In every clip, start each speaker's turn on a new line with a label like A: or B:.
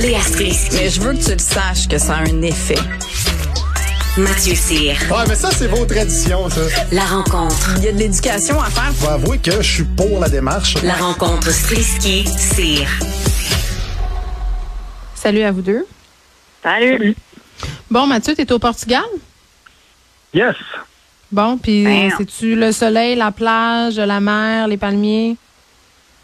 A: Léa Strisky.
B: Mais je veux que tu le saches que ça a un effet.
A: Mathieu Cyr.
C: Ouais, mais ça, c'est vos traditions, ça.
A: La rencontre.
B: Il y a de l'éducation à faire.
C: Faut avouer que je suis pour la démarche.
A: La rencontre Strisky-Cyr.
D: Salut à vous deux.
E: Salut.
D: Bon, Mathieu, t'es au Portugal?
C: Yes.
D: Bon, puis
E: Ben,
D: c'est-tu le soleil, la plage, la mer, les palmiers?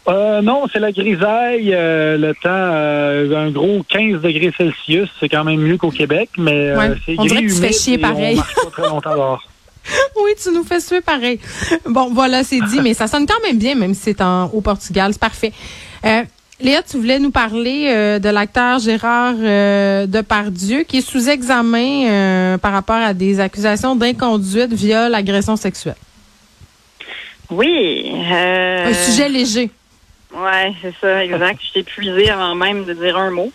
F: Euh, non, c'est la grisaille. euh, le temps, euh, un gros 15 degrés Celsius, c'est quand même mieux qu'au Québec, mais euh,
D: Ouais,
F: c'est
D: on
F: gris,
D: dirait que tu fais chier pareil.
F: On marche pas très longtemps dehors.
D: Oui, tu nous fais suer pareil. Bon, voilà, c'est dit, mais ça sonne quand même bien, même si c'est en, au Portugal. C'est parfait. Euh, Léa, tu voulais nous parler euh, de l'acteur Gérard euh, Depardieu, qui est sous examen euh, par rapport à des accusations d'inconduite, viol, agression sexuelle.
E: Oui. Euh,
D: Un sujet léger.
E: Ouais, c'est ça, exact. Je t'ai épuisé avant même de dire un mot.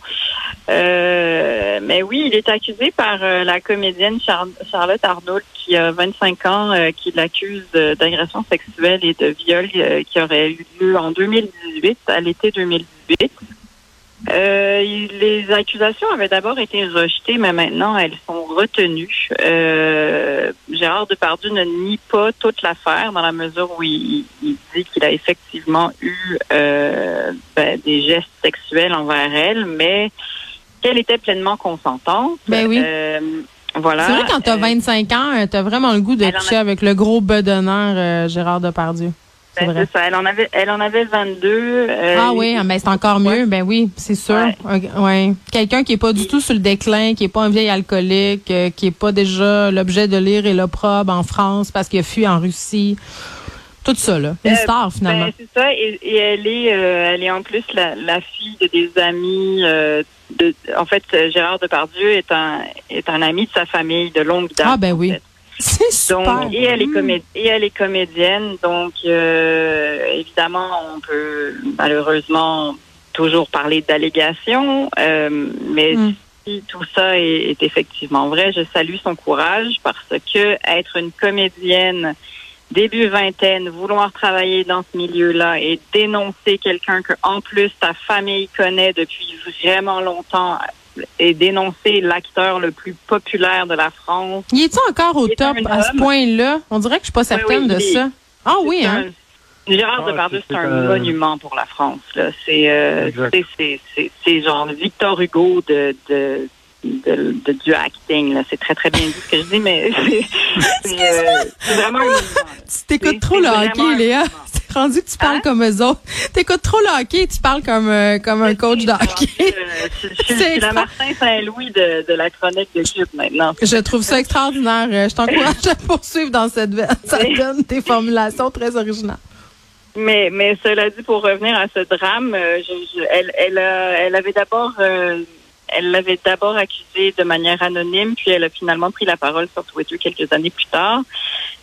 E: Euh, mais oui, il est accusé par euh, la comédienne Char- Charlotte Arnault, qui a 25 ans, euh, qui l'accuse d'agression sexuelle et de viol euh, qui aurait eu lieu en 2018, à l'été 2018. Euh, les accusations avaient d'abord été rejetées, mais maintenant elles sont retenues. Euh, Gérard Depardieu ne nie pas toute l'affaire dans la mesure où il, il dit qu'il a effectivement eu euh, ben, des gestes sexuels envers elle, mais qu'elle était pleinement consentante.
D: Ben oui.
E: Euh, voilà.
D: C'est vrai, quand t'as
E: Euh,
D: 25 ans, euh, t'as vraiment le goût de
E: a-
D: coucher avec le gros bedonneur Gérard Depardieu.
E: Ben, c'est ça. Elle en avait, elle en avait 22. euh,
D: Ah oui, mais c'est encore mieux. Ben oui, c'est sûr.
E: Ouais.
D: Un- ouais. Quelqu'un qui est pas du tout sur le déclin, qui est pas un vieil alcoolique, euh, qui est pas déjà l'objet de lire et l'opprobre en France parce qu'il a fui en Russie. Tout ça, là. Une
E: Euh,
D: star, finalement.
E: Ben, c'est ça, et, et elle est, euh, elle est en plus la, la fille de des amis. euh, de, en fait, Gérard Depardieu est un est un ami de sa famille de longue date.
D: ah, ben
E: en
D: oui.
E: fait.
D: C'est super.
E: Donc, et elle est
D: Mm.
E: comé- et elle est comédienne, donc euh, évidemment, on peut malheureusement toujours parler d'allégations, euh, mais
D: Mm.
E: si tout ça est, est effectivement vrai, je salue son courage parce que être une comédienne début vingtaine, vouloir travailler dans ce milieu-là et dénoncer quelqu'un que en plus ta famille connaît depuis vraiment longtemps et dénoncer l'acteur le plus populaire de la France.
D: Il est-tu encore au
E: est
D: top à ce point-là? On dirait que je suis pas certaine
E: oui,
D: de ça. Ah oui, hein?
E: un- Gérard
F: Ah,
E: Depardieu,
F: c'est-
E: un monument pour la France. Là. C'est, euh, genre Victor Hugo de, de, de, de- du acting. C'est très, très bien dit ce que je dis, mais c'est, euh, c'est vraiment un.
D: Tu t'écoutes trop le hockey, Léa. C'est rendu que tu parles
E: Hein?
D: comme eux autres. T'écoutes trop le hockey, tu parles comme, euh, comme un coach de hockey.
E: Euh, Je, je, je,
D: C'est
E: suis la Martin Saint-Louis de, de la chronique de Cube maintenant.
D: Je trouve ça extraordinaire. Je t'encourage à poursuivre dans cette veine. Ça donne des formulations très originales.
E: Mais, mais cela dit, pour revenir à ce drame, elle, elle, a- elle avait d'abord, euh, elle l'avait d'abord accusé de manière anonyme, puis elle a finalement pris la parole sur Twitter quelques années plus tard.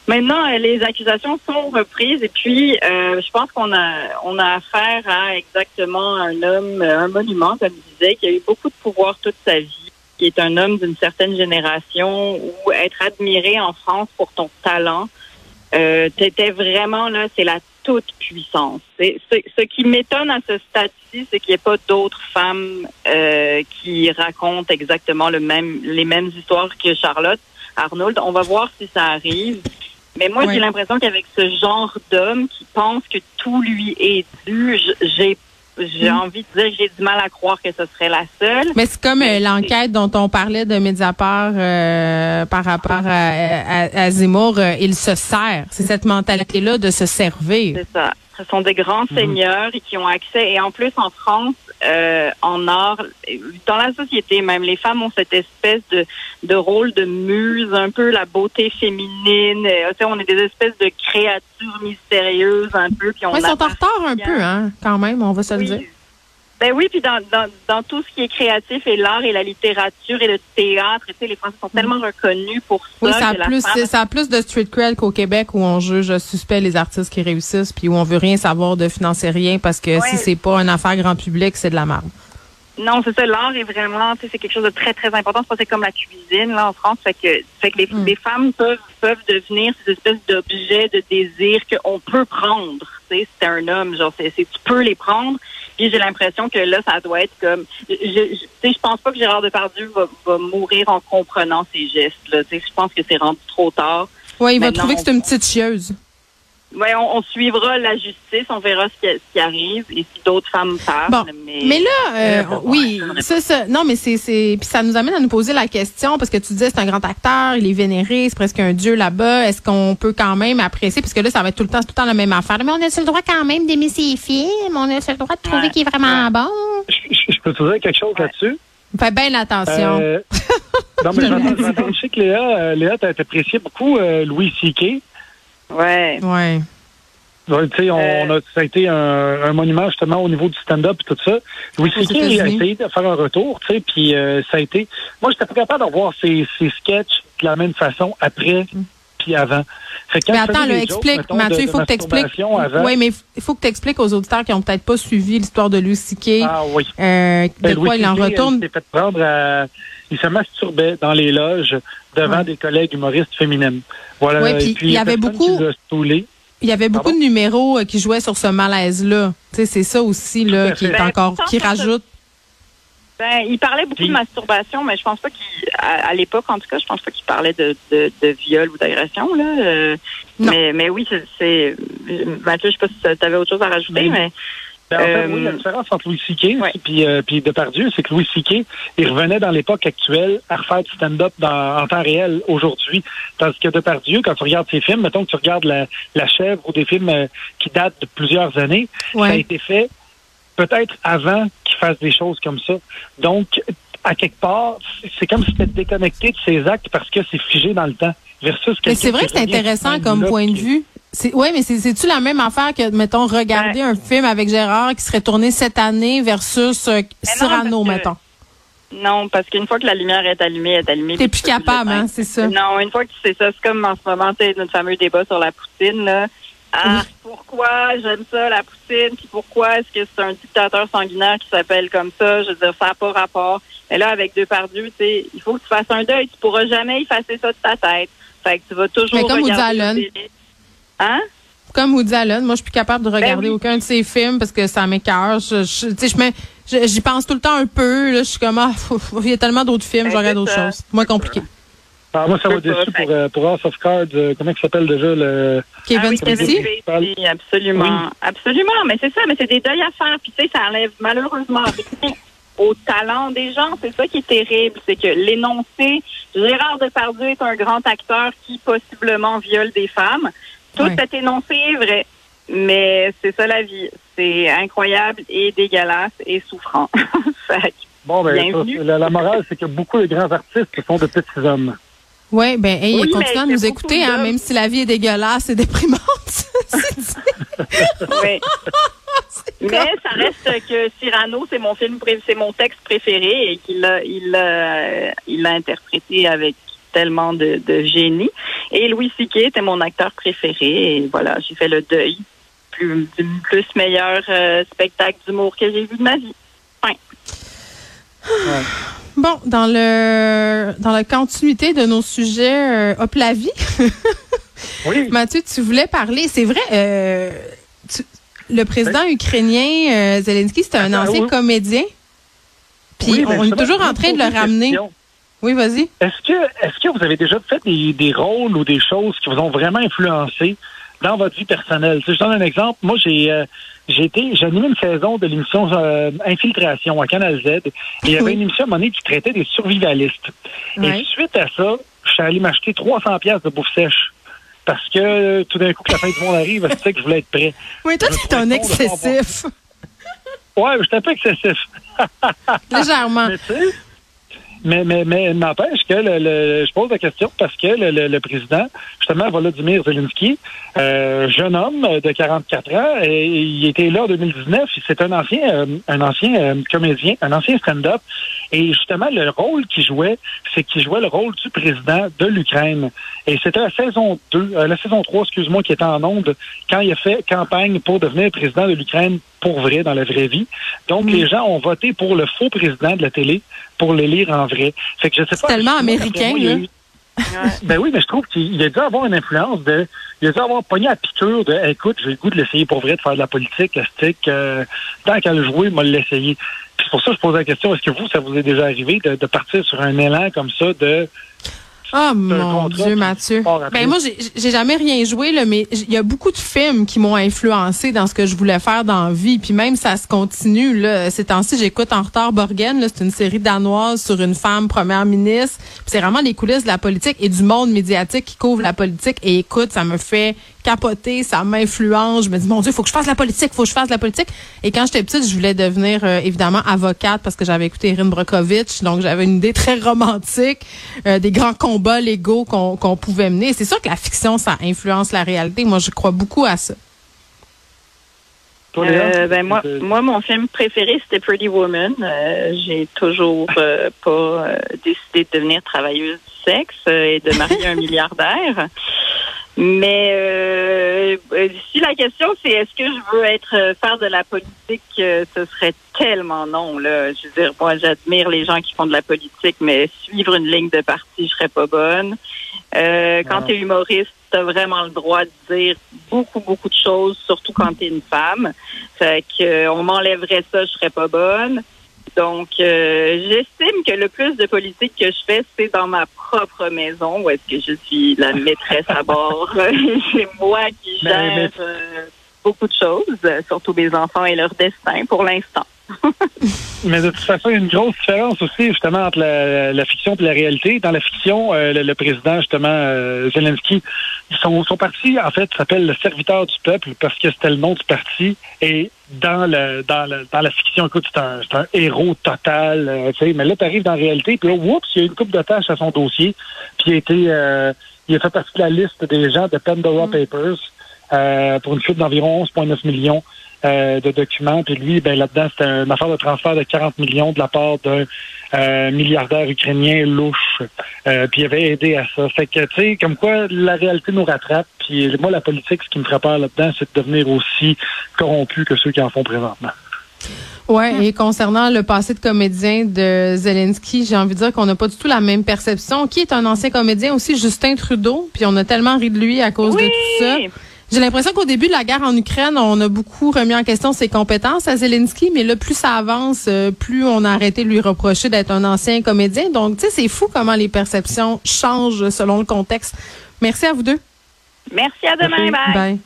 E: Maintenant, euh, les accusations sont reprises et puis euh, je pense qu'on a on a affaire à exactement un homme, euh, un monument, comme je disais, qui a eu beaucoup de pouvoir toute sa vie, qui est un homme d'une certaine génération où être admiré en France pour ton talent, t'étais vraiment là, c'est la toute puissance. Ce qui m'étonne à ce stade-ci, c'est qu'il n'y ait pas d'autres femmes euh, qui racontent exactement le même, les mêmes histoires que Charlotte Arnold. On va voir si ça arrive. Mais moi, j'ai l'impression qu'avec ce genre d'homme qui pense que tout lui est dû, j'ai j'ai
D: Mm.
E: envie de dire j'ai du mal à croire que ce serait la seule.
D: Mais c'est comme euh, l'enquête dont on parlait de Mediapart euh, par rapport à, à, à Zemmour. euh, il se sert. C'est cette mentalité-là de se servir.
E: C'est ça. Ce sont des grands seigneurs et qui ont accès. Et en plus, en France, euh, en art, dans la société même, les femmes ont cette espèce de, de rôle de muse, un peu la beauté féminine. Euh, on est des espèces de créatures mystérieuses un peu. Puis on
D: Ouais, ils sont en retard un peu, hein, quand même, on va se le
E: Oui.
D: dire.
E: Ben oui, puis dans, dans, dans tout ce qui est créatif et l'art et la littérature et le théâtre, tu sais, les Français sont tellement reconnus pour ça.
D: Oui, ça a plus,
E: femme-
D: ça a plus de street cred qu'au Québec où on juge suspect les artistes qui réussissent puis où on veut rien savoir de financer rien parce que
E: Ouais.
D: si c'est pas une affaire grand public, c'est de la merde.
E: Non, c'est ça. L'art est vraiment, tu sais, c'est quelque chose de très très important. C'est comme la cuisine là en France, fait que, fait que les,
D: Mm.
E: les femmes peuvent peuvent devenir ces espèces d'objets de désir qu'on peut prendre. Tu sais, c'est un homme, genre, c'est, tu peux les prendre. Puis j'ai l'impression que là, ça doit être comme. Je, je, tu sais, je pense pas que Gérard Depardieu va, va mourir en comprenant ses gestes. Là. Tu sais, je pense que c'est rendu trop tard.
D: Oui, il va trouver que c'est une petite chieuse.
E: Ouais, on, on suivra la justice, on verra ce qui, ce qui arrive et si d'autres femmes parlent.
D: Bon,
E: mais,
D: mais là, euh,
E: Euh,
D: oui, ça, non, mais c'est, c'est, puis ça nous amène à nous poser la question parce que tu disais c'est un grand acteur, il est vénéré, c'est presque un dieu là-bas. Est-ce qu'on peut quand même apprécier parce que là, ça va être tout le temps, tout le temps la même affaire. Mais on a le droit quand même d'aimer ses films, on a le droit de trouver
E: Ouais.
D: qu'il est vraiment bon?
F: Je, je- je peux te dire quelque chose là-dessus?
D: Fais bien attention.
F: Euh, non, mais j'entends- j'entends- je sais que Léa, euh, Léa t'as apprécié beaucoup euh, Louis C.K.
E: Ouais.
D: ouais.
F: Ouais, tu sais, on,
E: Euh.
F: a, ça a été un, un monument justement au niveau du stand-up et tout ça. Louis C.K. a essayé de faire un retour, tu sais, puis euh, ça a été. Moi, j'étais pas capable de revoir ses, ses sketchs de la même façon après puis avant. Fait que quand
D: Mais attends, là,
F: jokes,
D: explique,
F: mettons,
D: Mathieu, il faut que t'expliques.
F: masturbation avant-
D: Oui, mais il faut que t'expliques aux auditeurs qui ont peut-être pas suivi l'histoire de Louis C.K.
F: Ah oui.
D: euh, de
F: Ben,
D: quoi
F: Louis
D: il en retourne.
F: Il s'est fait prendre à- Il se masturbait dans les loges devant
D: Ouais.
F: des collègues humoristes féminines. Voilà.
D: Ouais,
F: Et
D: puis il y avait beaucoup-. Il y avait beaucoup
F: Pardon?
D: de numéros euh, qui jouaient sur ce malaise-là. Tu sais, c'est ça aussi là qui est
E: Ben,
D: encore
E: sans
D: qui rajoute.
E: Ben, il parlait beaucoup de masturbation, mais je pense pas qu'il, à, à l'époque, en tout cas, je pense pas qu'il parlait de, de, de viol ou d'agression, là. Euh,
D: Non.
E: mais, mais oui, c'est, Mathieu, je sais pas si tu avais autre chose à rajouter,
F: Mais-
E: mais,
F: Ben, en fait,
E: Euh,
F: oui, la différence entre Louis C.K.
E: ouais.
F: puis euh, puis Depardieu, c'est que Louis C.K. il revenait dans l'époque actuelle à refaire du stand-up en temps réel aujourd'hui. Tandis que Depardieu, quand tu regardes ses films, mettons que tu regardes La, la chèvre ou des films euh, qui datent de plusieurs années, ça a été fait peut-être avant qu'il fasse des choses comme ça. Donc, à quelque part, c'est- comme si c'était déconnecté de ses actes parce que c'est figé dans le temps. Versus
D: Mais c'est vrai que c'est intéressant comme point de vue. C'est ouais, mais c'est c'est-tu la même affaire que mettons regarder un film avec Gérard qui serait tourné cette année versus euh, Cyrano,
E: que-
D: mettons?
E: non, parce qu'une fois que la lumière est allumée, elle est allumée.
D: T'es plus capable, hein, c'est ça.
E: Non, une fois que c'est ça, c'est comme en ce moment, tu sais, notre fameux débat sur la poutine, là. Ah, pourquoi j'aime ça, la poutine, puis pourquoi est-ce que c'est un dictateur sanguinaire qui s'appelle comme ça? Je veux dire, ça n'a pas rapport. Mais là, avec deux par deux, tu sais, il faut que tu fasses un deuil. Tu pourras jamais effacer ça de ta tête. Fait que tu vas toujours
D: Mais comme
E: regarder. Hein?
D: Comme Woody Allen, moi je suis plus capable de regarder
E: oui.
D: aucun de ses films parce que ça m'écœure. Je, je- tu sais, je mets- je- j'y pense tout le temps un peu. Là, je suis comme ah, il y a tellement d'autres films, je
E: Ben,
D: regarde
E: c'est
D: autre
E: ça.
D: chose. C'est moins compliqué.
F: Ah, moi, ça
E: Je pas,
F: déçu pour, euh, pour House of Cards. euh, comment il s'appelle déjà le.
D: Kevin
E: Ah oui,
D: Spacey?
E: Absolument. Absolument, mais c'est ça, mais c'est des deuils à faire. Puis tu sais, ça enlève malheureusement rien au talent des gens. C'est ça qui est terrible, c'est que l'énoncé, Gérard Depardieu est un grand acteur qui possiblement viole des femmes. Tout
D: Ouais.
E: cet énoncé est vrai, mais c'est ça la vie. C'est incroyable et dégueulasse et souffrant.
F: Bon, ben,
E: Bienvenue.
F: ça, la, la morale, c'est que beaucoup de grands artistes sont de petits hommes.
D: Oui, ben, hey,
E: Oui,
D: à nous écouter, hein, même si la vie est dégueulasse et déprimante.
E: Oui. Mais ça reste que Cyrano, c'est mon film, c'est mon texte préféré et qu'il l'a, il l'a, il l'a interprété avec tellement de, de génie. Et Louis C.K. était mon acteur préféré et voilà, j'ai fait le deuil plus, du plus meilleur euh, spectacle d'humour que j'ai vu de ma vie.
D: Bon, dans le dans la continuité de nos sujets, euh, hop la vie.
F: Oui.
D: Mathieu, tu voulais parler, c'est vrai, euh, tu- le président ukrainien euh, Zelensky, c'était un
F: Ah,
D: ancien
F: oui.
D: comédien. Puis
F: Oui, ben,
D: on est toujours en train de le ramener.
F: question.
D: Oui, vas-y.
F: Est-ce que, est-ce que vous avez déjà fait des, des rôles ou des choses qui vous ont vraiment influencé dans votre vie personnelle? Tu sais, je donne un exemple. Moi, j'ai, euh, j'ai été, j'ai animé une saison de l'émission euh, Infiltration à Canal Z. Et il y avait
D: Oui.
F: une émission à un moment donné qui traitait des survivalistes. Et suite à ça, je suis allé m'acheter 300 pièces de bouffe sèche. Parce que euh, tout d'un coup, que la fin du monde arrive, sais que je voulais être prêt.
D: Oui, toi,
F: Je me
D: tu es un excessif.
F: Ouais, j'étais un peu excessif.
D: Légèrement.
F: Mais tu sais, mais, mais, n'empêche que le, le- je pose la question parce que le, président, justement, Volodymyr Zelensky, euh, jeune homme de 44 ans, il était là en 2019. C'est un ancien, euh, un ancien euh, comédien, un ancien stand-up. Et justement, le rôle qu'il jouait, c'est qu'il jouait le rôle du président de l'Ukraine. Et c'était la saison 2, euh, la saison 3, excuse-moi, qui était en onde quand il a fait campagne pour devenir président de l'Ukraine pour vrai, dans la vraie vie. Donc, les gens ont voté pour le faux président de la télé pour le lire en vrai. Fait que je sais pas.
D: tellement américain,
F: moi, Ben oui, mais je trouve qu'il a dû avoir une influence de. Il a dû avoir pogné à piqûre de écoute, j'ai le goût de l'essayer pour vrai de faire de la politique, stick, euh, tant qu'à le jouer, moi l'essayer. Pour ça que je pose la question, est-ce que vous, ça vous est déjà arrivé de, de partir sur un élan comme ça de
D: Oh mon Dieu, Mathieu. Ben moi, j'ai- jamais rien joué, là, mais il y a beaucoup de films qui m'ont influencé dans ce que je voulais faire dans la vie. Puis même ça se continue. Là. Ces temps-ci, j'écoute En retard Borgen. C'est une série danoise sur une femme première ministre. C'est vraiment les coulisses de la politique et du monde médiatique qui couvre la politique. Et écoute, ça me fait capoter, ça m'influence. Je me dis, mon Dieu, faut que je fasse la politique, faut que je fasse la politique. Et quand j'étais petite, je voulais devenir euh, évidemment avocate parce que j'avais écouté Erin Brockovich. Donc j'avais une idée très romantique euh, des grands combats légaux qu'on qu'on pouvait mener. C'est sûr que la fiction, ça influence la réalité. Moi, je crois beaucoup à ça.
F: Toi, Léa?
E: Euh, ben moi,
F: Euh,
E: moi, mon film préféré, c'était Pretty Woman. Euh, J'ai toujours pas décidé de devenir travailleuse du sexe et de marier un milliardaire. Mais euh, si la question c'est est-ce que je veux être faire de la politique, euh, ce serait tellement non là. Je veux dire, moi j'admire les gens qui font de la politique, mais suivre une ligne de parti, je serais pas bonne. Euh, quand
F: Non.
E: tu es humoriste, tu as vraiment le droit de dire beaucoup, beaucoup de choses, surtout quand tu es une femme. Fait que euh, on m'enlèverait ça, je serais pas bonne. Donc, euh, j'estime que le plus de politique que je fais, c'est dans ma propre maison, où est-ce que je suis la maîtresse à bord. c'est moi qui
F: Mais-
E: gère euh, beaucoup de choses, surtout mes enfants et leur destin pour l'instant.
F: Mais de toute façon, il y a une grosse différence aussi, justement, entre la, la fiction et la réalité. Dans la fiction, euh, le, le président, justement, euh, Zelensky, son, son parti, en fait, s'appelle le serviteur du peuple parce que c'était le nom du parti. Et dans le dans, le, dans la fiction, écoute, c'est un, héros total, euh, sais. Mais là, tu arrives dans la réalité, puis là, oups, il y a une coupe de tâches à son dossier. Puis il a été, il a fait partie de la liste des gens de Pandora Papers euh, pour une chute d'environ 11,9 millions euh, de documents. Puis lui, ben là-dedans, c'était une affaire de transfert de 40 millions de la part d'un euh, milliardaire ukrainien louche. Euh, puis il avait aidé à ça. Fait que, tu sais, comme quoi la réalité nous rattrape. Puis moi, la politique, ce qui me ferait peur là-dedans, c'est de devenir aussi corrompu que ceux qui en font présentement.
D: Ouais, et concernant le passé de comédien de Zelensky, j'ai envie de dire qu'on n'a pas du tout la même perception. Qui est un ancien comédien aussi, Justin Trudeau, puis on a tellement ri de lui à cause de tout ça. J'ai l'impression qu'au début de la guerre en Ukraine, on a beaucoup remis en question ses compétences à Zelensky, mais là, plus ça avance, euh, plus on a arrêté de lui reprocher d'être un ancien comédien. Donc, tu sais, c'est fou comment les perceptions changent selon le contexte. Merci à vous deux.
E: Merci, à demain.
F: Merci.
E: Bye.
D: Bye.